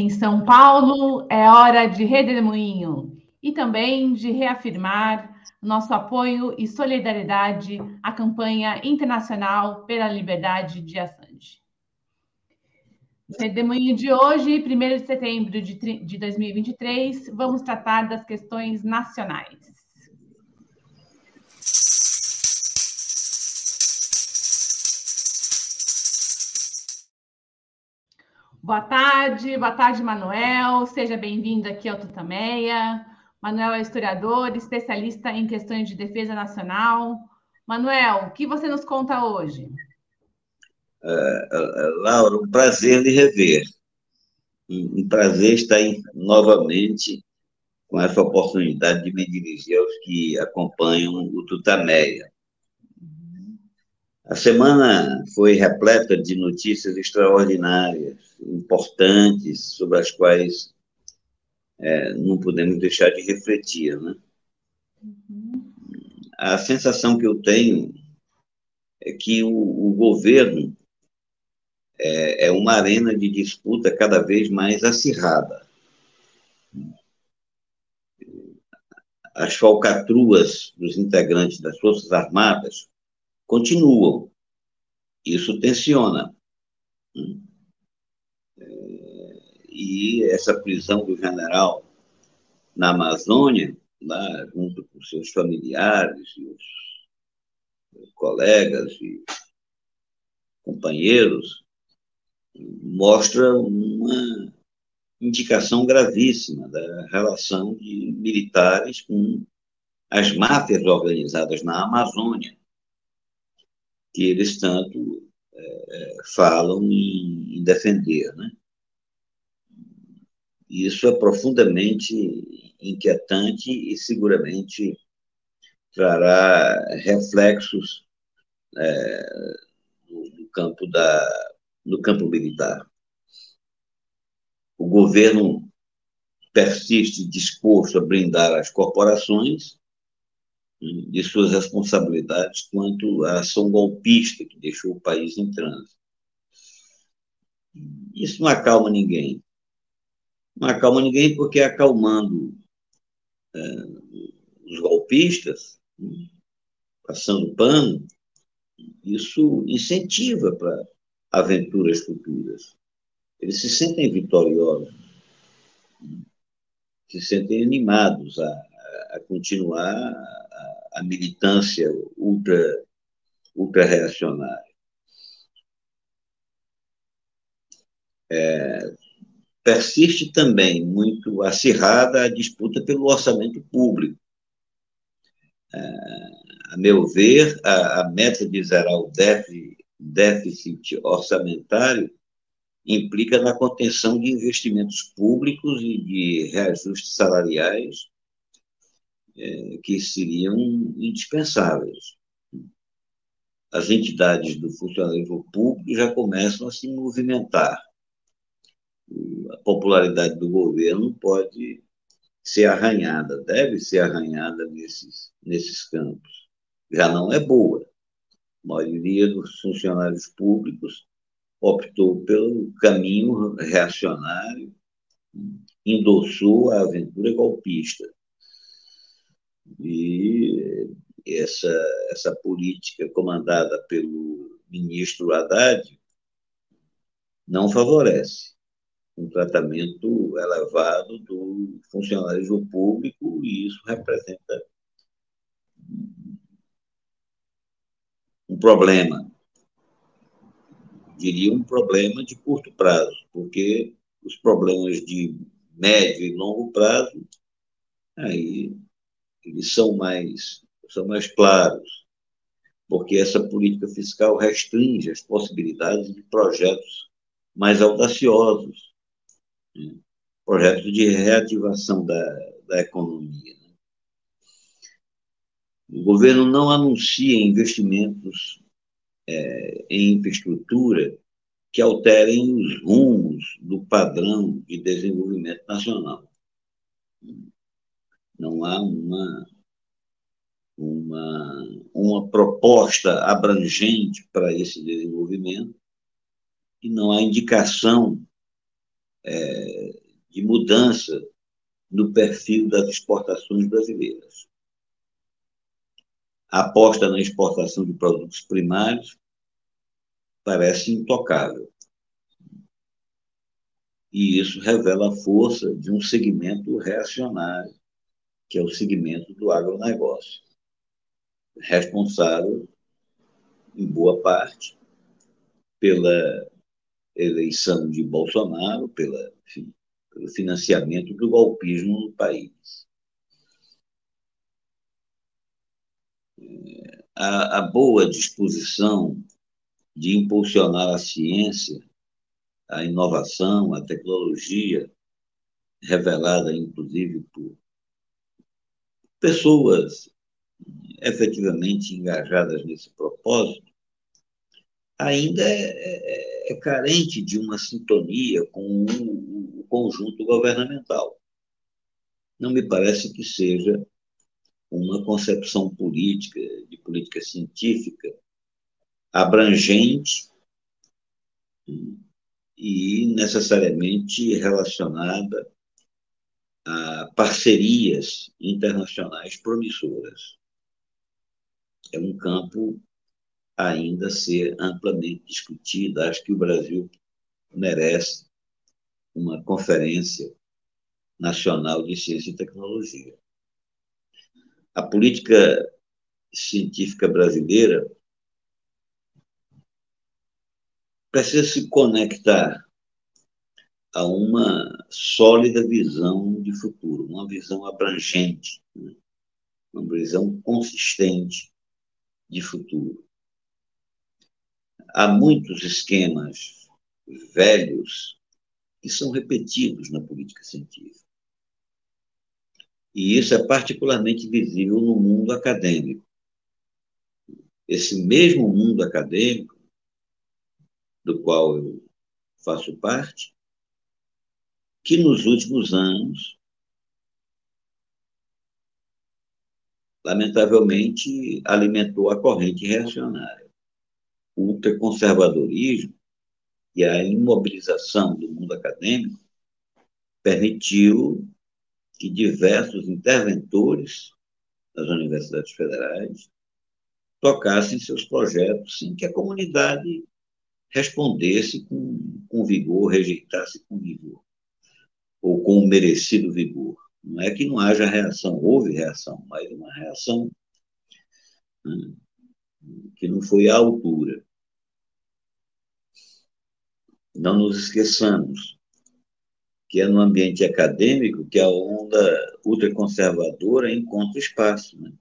Em São Paulo, é hora de redemoinho e também de reafirmar nosso apoio e solidariedade à campanha internacional pela liberdade de Assange. No redemoinho de hoje, 1 de setembro de 2023, vamos tratar das questões nacionais. Boa tarde, boa tarde, Manuel. Seja bem-vindo aqui ao Tutameia. Manuel é historiador, especialista em questões de defesa nacional. Manuel, o que você nos conta hoje? Uh, Laura, um prazer lhe rever. Um, prazer estar novamente com essa oportunidade de me dirigir aos que acompanham o Tutameia. A semana foi repleta de notícias extraordinárias, importantes, sobre as quais é, não podemos deixar de refletir. Né? Uhum. A sensação que eu tenho é que o, o governo é, é uma arena de disputa cada vez mais acirrada. As falcatruas dos integrantes das Forças Armadas continuam. Isso tensiona. E essa prisão do general na Amazônia, lá junto com seus familiares e os colegas e companheiros, mostra uma indicação gravíssima da relação de militares com as máfias organizadas na Amazônia, que eles tanto é, falam em, em defender. Né? Isso é profundamente inquietante e seguramente trará reflexos é, no, campo da, no campo militar. O governo persiste disposto a brindar as corporações de suas responsabilidades quanto à ação golpista que deixou o país em trânsito. Isso não acalma ninguém. Não acalma ninguém porque acalmando é, os golpistas, passando pano, isso incentiva para aventuras futuras. Eles se sentem vitoriosos, se sentem animados a, a continuar a militância ultra, ultra-reacionária. É, persiste também muito acirrada a disputa pelo orçamento público. É, a meu ver, a, a, meta de zerar o déficit, déficit orçamentário implica na contenção de investimentos públicos e de reajustes salariais é, que seriam indispensáveis. As entidades do funcionalismo público já começam a se movimentar. Popularidade do governo pode ser arranhada, deve ser arranhada nesses, nesses campos. Já não é boa. A maioria dos funcionários públicos optou pelo caminho reacionário, endossou a aventura golpista. E essa, essa política comandada pelo ministro Haddad não favorece um tratamento elevado do funcionalismo público e isso representa um problema. Diria um problema de curto prazo, porque os problemas de médio e longo prazo aí eles são mais, são mais claros, porque essa política fiscal restringe as possibilidades de projetos mais audaciosos, né? projetos de reativação da, da economia. Né? O governo não anuncia investimentos é, em infraestrutura que alterem os rumos do padrão de desenvolvimento nacional não há uma, uma, uma proposta abrangente para esse desenvolvimento e não há indicação é, de mudança no perfil das exportações brasileiras. A aposta na exportação de produtos primários parece intocável. E isso revela a força de um segmento reacionário, que é o segmento do agronegócio, responsável, em boa parte, pela eleição de Bolsonaro, pela, enfim, pelo financiamento do golpismo no país. A, a boa disposição de impulsionar a ciência, a inovação, a tecnologia, revelada inclusive por pessoas efetivamente engajadas nesse propósito, ainda é, é, é carente de uma sintonia com o, o conjunto governamental. Não me parece que seja uma concepção política, de política científica, abrangente e necessariamente relacionada a parcerias internacionais promissoras. É um campo ainda ser amplamente discutido. Acho que o Brasil merece uma conferência nacional de ciência e tecnologia. A política científica brasileira precisa se conectar a uma sólida visão de futuro, uma visão abrangente, né? uma visão consistente de futuro. Há muitos esquemas velhos que são repetidos na política científica. E isso é particularmente visível no mundo acadêmico. Esse mesmo mundo acadêmico do qual eu faço parte, que nos últimos anos, lamentavelmente, alimentou a corrente reacionária. O ultraconservadorismo e a imobilização do mundo acadêmico permitiu que diversos interventores das universidades federais tocassem seus projetos sem que a comunidade respondesse com, com vigor, rejeitasse com vigor, ou com o merecido vigor. Não é que não haja reação, houve reação, mas uma reação né, que não foi à altura. Não nos esqueçamos que é no ambiente acadêmico que a onda ultraconservadora encontra espaço. Né?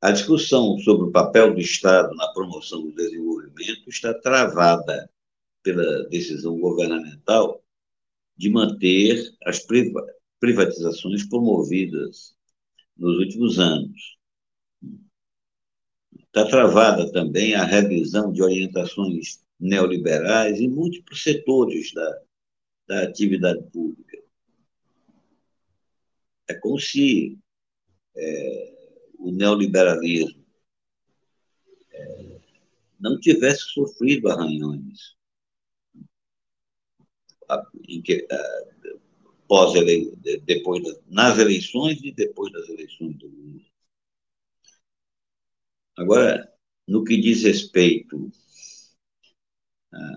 A discussão sobre o papel do Estado na promoção do desenvolvimento está travada pela decisão governamental de manter as privatizações promovidas nos últimos anos. Está travada também a revisão de orientações neoliberais em múltiplos setores da, da atividade pública. É como se é, o neoliberalismo é, não tivesse sofrido arranhões em que, pós depois nas eleições e depois das eleições do Lula. Agora, no que diz respeito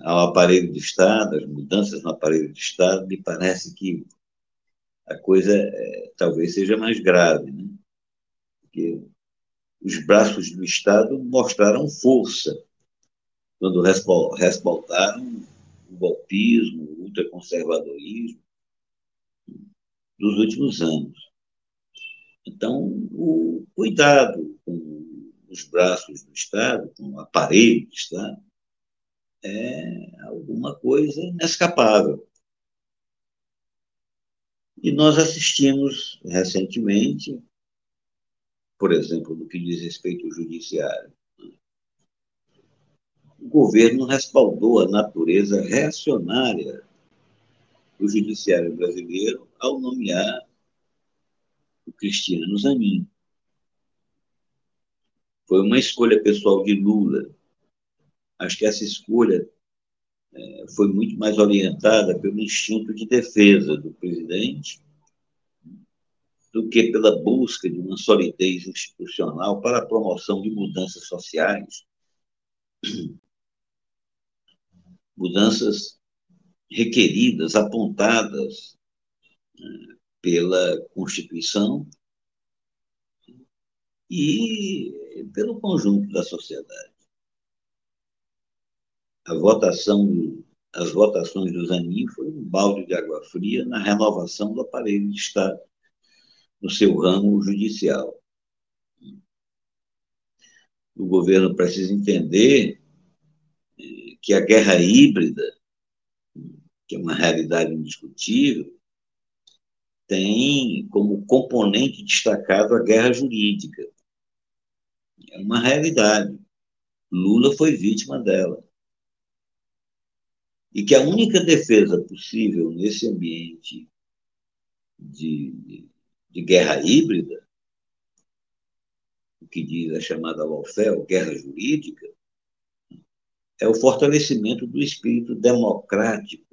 ao aparelho de Estado, as mudanças no aparelho de Estado, me parece que a coisa é, talvez seja mais grave. Né? porque os braços do Estado mostraram força quando respaldaram o golpismo, o ultraconservadorismo dos últimos anos. Então, o cuidado com os braços do Estado, com o aparelho do Estado, é alguma coisa inescapável. E nós assistimos recentemente por exemplo, no que diz respeito ao judiciário. O governo respaldou a natureza reacionária do judiciário brasileiro ao nomear o Cristiano Zanin. Foi uma escolha pessoal de Lula, acho que essa escolha é, foi muito mais orientada pelo instinto de defesa do presidente do que pela busca de uma solidez institucional para a promoção de mudanças sociais, mudanças requeridas, apontadas né, pela Constituição e pelo conjunto da sociedade. A votação, as votações do Zanin foi um balde de água fria na renovação do aparelho de Estado no seu ramo judicial. O governo precisa entender eh, que a guerra híbrida, que é uma realidade indiscutível, tem como componente destacado a guerra jurídica. É uma realidade. Lula foi vítima dela. E que a única defesa possível nesse ambiente de, de guerra híbrida, o que diz a chamada lawfare, guerra jurídica, é o fortalecimento do espírito democrático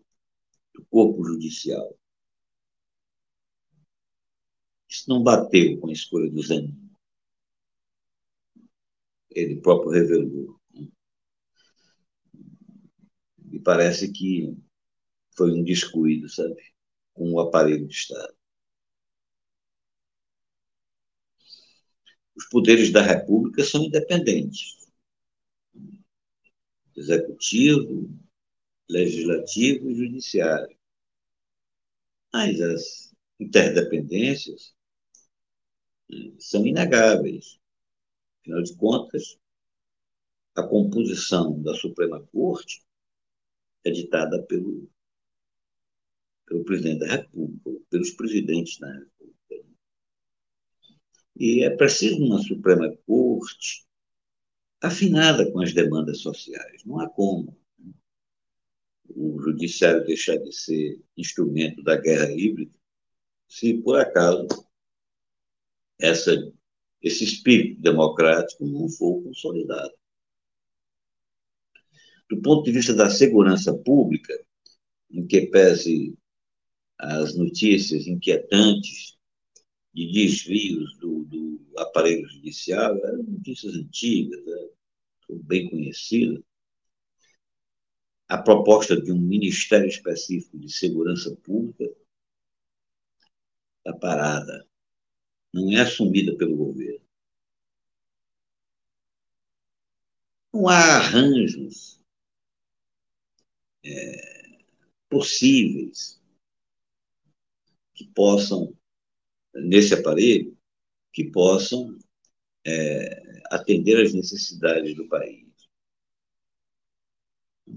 corpo judicial. Isso não bateu com a escolha do Zanin. Ele próprio revelou. E parece que foi um descuido, sabe? Com o aparelho de Estado. Os poderes da República são independentes. Executivo, legislativo e judiciário. Mas as interdependências são inegáveis. Afinal de contas, a composição da Suprema Corte é ditada pelo, pelo presidente da República, pelos presidentes da República. E é preciso uma Suprema Corte afinada com as demandas sociais. Não há como o judiciário deixar de ser instrumento da guerra híbrida se, por acaso, essa, esse espírito democrático não for consolidado. Do ponto de vista da segurança pública, em que pese as notícias inquietantes de desvios do, do aparelho judicial, eram notícias antigas, né, bem conhecidas, a proposta de um Ministério Específico de Segurança Pública está parada não é assumida pelo governo. Não há arranjos é, possíveis que possam, nesse aparelho, que possam é, atender às necessidades do país.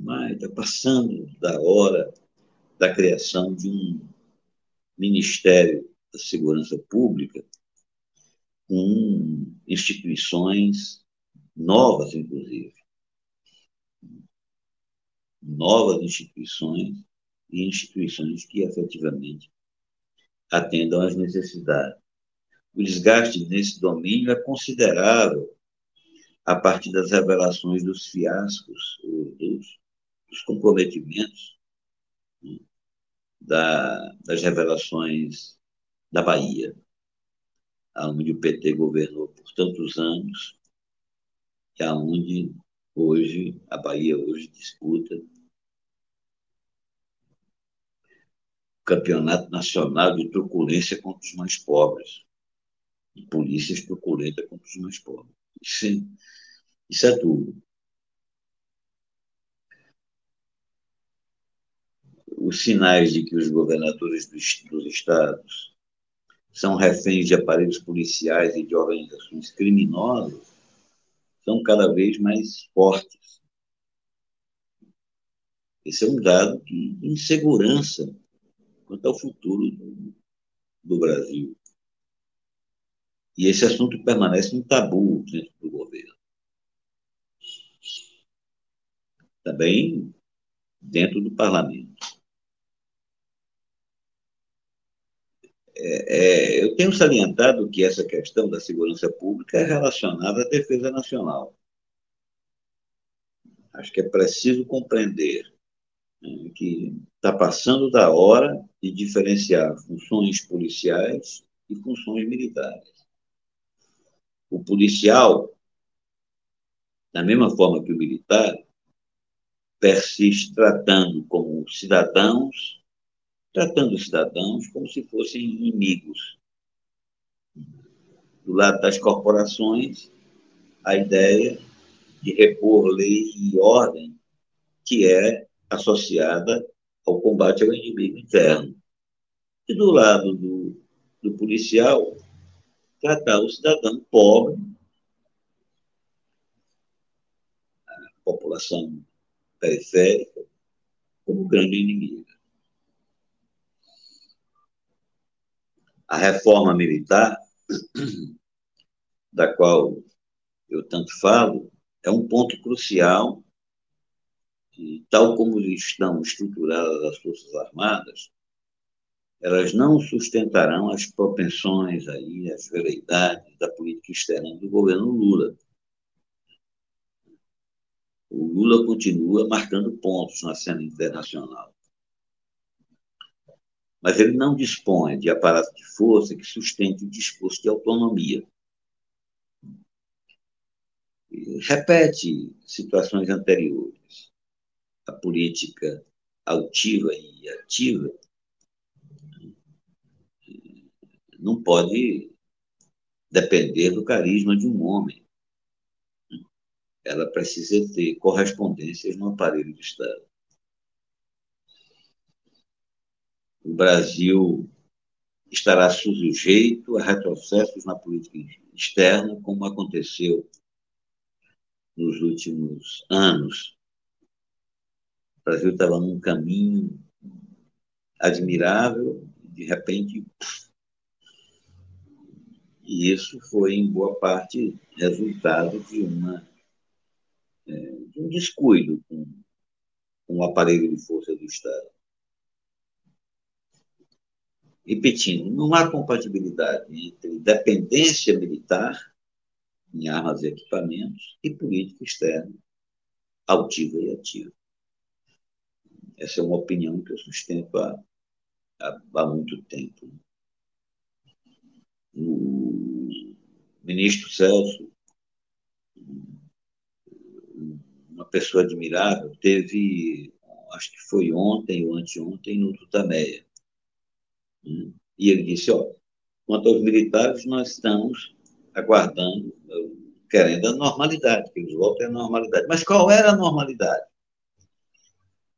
Mas está passando da hora da criação de um Ministério da Segurança Pública com instituições novas, inclusive. Novas instituições e instituições que efetivamente atendam às necessidades. O desgaste nesse domínio é considerável a partir das revelações dos fiascos, dos, dos comprometimentos, né, da, das revelações da Bahia onde o PT governou por tantos anos, e aonde hoje, a Bahia hoje disputa o campeonato nacional de truculência contra os mais pobres. De polícias truculenta contra os mais pobres. Isso, é, isso é tudo. Os sinais de que os governadores dos, dos estados são reféns de aparelhos policiais e de organizações criminosas, são cada vez mais fortes. Esse é um dado de insegurança quanto ao futuro do, do Brasil. E esse assunto permanece um tabu dentro do governo. Também dentro do parlamento. É, é, eu tenho salientado que essa questão da segurança pública é relacionada à defesa nacional. Acho que é preciso compreender né, que está passando da hora de diferenciar funções policiais e funções militares. O policial, da mesma forma que o militar, persiste tratando como cidadãos, tratando os cidadãos como se fossem inimigos. Do lado das corporações, a ideia de repor lei e ordem que é associada ao combate ao inimigo interno. E do lado do, do policial, tratar o cidadão pobre, a população periférica, como grande inimiga. A reforma militar, da qual eu tanto falo, é um ponto crucial e, tal como estão estruturadas as Forças Armadas, elas não sustentarão as propensões aí, as veleidades da política externa do governo Lula. O Lula continua marcando pontos na cena internacional. Mas ele não dispõe de aparato de força que sustente o discurso de autonomia. repete situações anteriores. A política altiva e ativa não pode depender do carisma de um homem. Ela precisa ter correspondências no aparelho de Estado. O Brasil estará sujeito a retrocessos na política externa, como aconteceu nos últimos anos. O Brasil estava num caminho admirável, de repente e isso foi, em boa parte, resultado de, uma, é, de um descuido com, com o aparelho de força do Estado. Repetindo, não há compatibilidade entre dependência militar em armas e equipamentos e política externa altiva e ativa. Essa é uma opinião que eu sustento há, há, há muito tempo o ministro Celso, uma pessoa admirável, teve, acho que foi ontem ou anteontem, no Tutameia. E ele disse, ó, quanto aos militares, nós estamos aguardando, querendo a normalidade, que eles voltem à normalidade. Mas qual era a normalidade?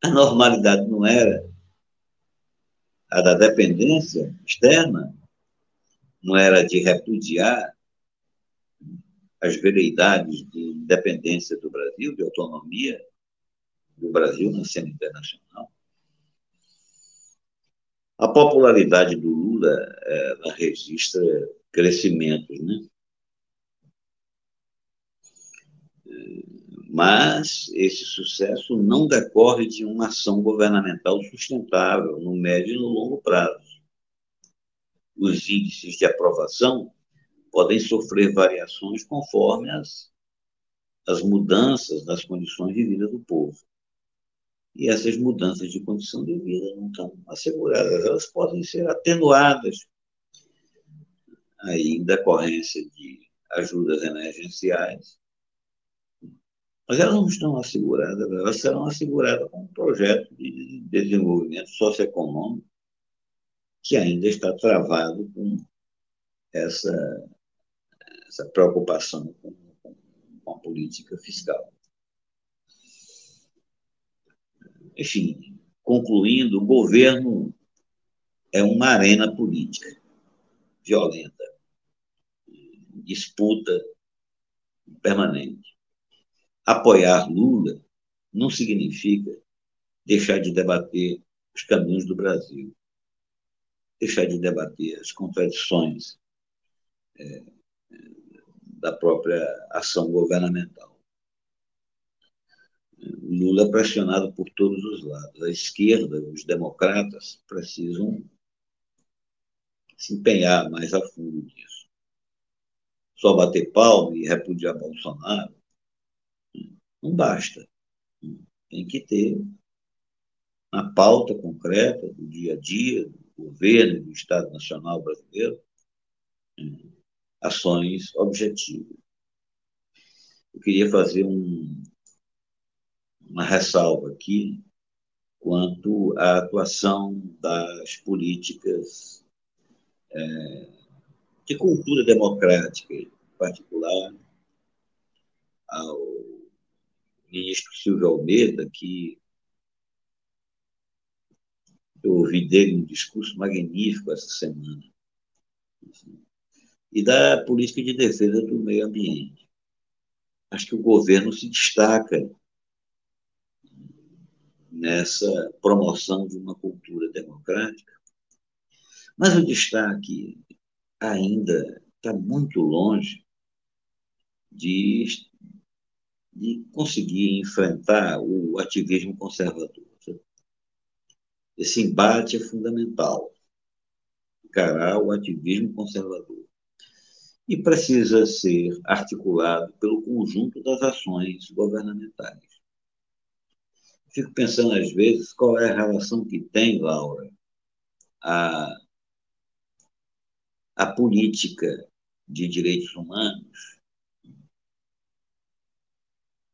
A normalidade não era a da dependência externa, não era de repudiar as veleidades de independência do Brasil, de autonomia do Brasil na cena internacional. A popularidade do Lula ela registra crescimentos, né? Mas esse sucesso não decorre de uma ação governamental sustentável no médio e no longo prazo os índices de aprovação podem sofrer variações conforme as, as mudanças das condições de vida do povo. E essas mudanças de condição de vida não estão asseguradas, elas podem ser atenuadas aí, em decorrência de ajudas emergenciais, mas elas não estão asseguradas, elas serão asseguradas com um projeto de desenvolvimento socioeconômico que ainda está travado com essa, essa preocupação com, com a política fiscal. Enfim, concluindo, o governo é uma arena política violenta, disputa permanente. Apoiar Lula não significa deixar de debater os caminhos do Brasil deixar de debater as contradições é, da própria ação governamental. Lula é pressionado por todos os lados. A esquerda, os democratas, precisam se empenhar mais a fundo nisso. Só bater palma e repudiar Bolsonaro não basta. tem que ter uma pauta concreta do dia a dia do governo do Estado Nacional Brasileiro, ações objetivas. Eu queria fazer um, uma ressalva aqui quanto à atuação das políticas é, de cultura democrática, em particular ao ministro Silvio Almeida, que eu ouvi dele um discurso magnífico essa semana, e da política de defesa do meio ambiente. Acho que o governo se destaca nessa promoção de uma cultura democrática, mas o destaque ainda está muito longe de, de conseguir enfrentar o ativismo conservador. Esse embate é fundamental, encarar o ativismo conservador. E precisa ser articulado pelo conjunto das ações governamentais. Fico pensando, às vezes, qual é a relação que tem, Laura, a, a política de direitos humanos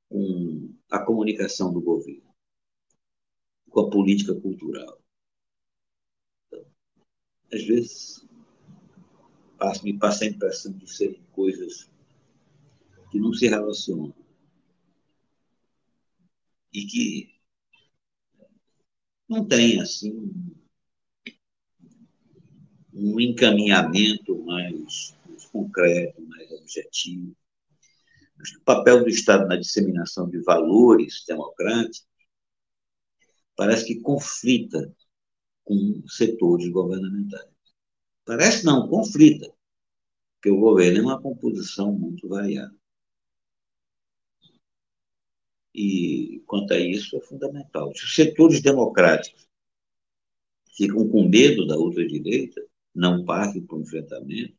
com a comunicação do governo, com a política cultural. Então, às vezes, me passa a impressão de serem coisas que não se relacionam e que não tem assim um encaminhamento mais, concreto, mais objetivo. o papel do Estado na disseminação de valores democráticos parece que conflita com setores governamentais. Parece não, conflita, porque o governo é uma composição muito variada. E, quanto a isso, é fundamental. Se os setores democráticos ficam com medo da ultradireita, não partem para o enfrentamento,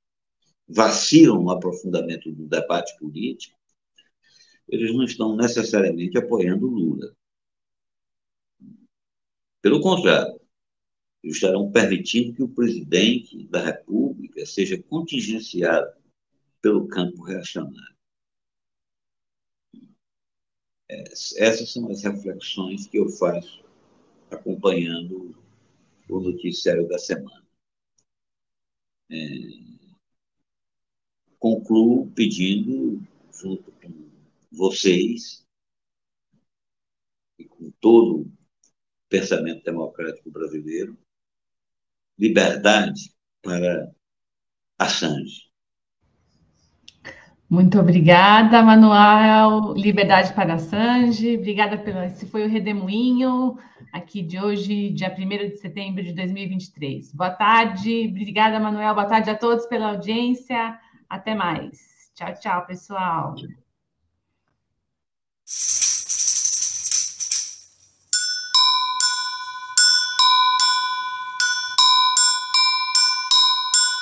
vacilam no aprofundamento do debate político, eles não estão necessariamente apoiando Lula. Pelo contrário, estarão permitindo que o presidente da República seja contingenciado pelo campo reacionário. Essas são as reflexões que eu faço acompanhando o noticiário da semana. É, concluo pedindo, junto com vocês e com todo o pensamento democrático brasileiro, liberdade para Assange. Muito obrigada, Manuel. Liberdade para Assange. Obrigada pelo. Esse foi o Redemoinho, aqui de hoje, dia 1 de setembro de 2023. Boa tarde. Obrigada, Manuel. Boa tarde a todos pela audiência. Até mais. Tchau, tchau, pessoal.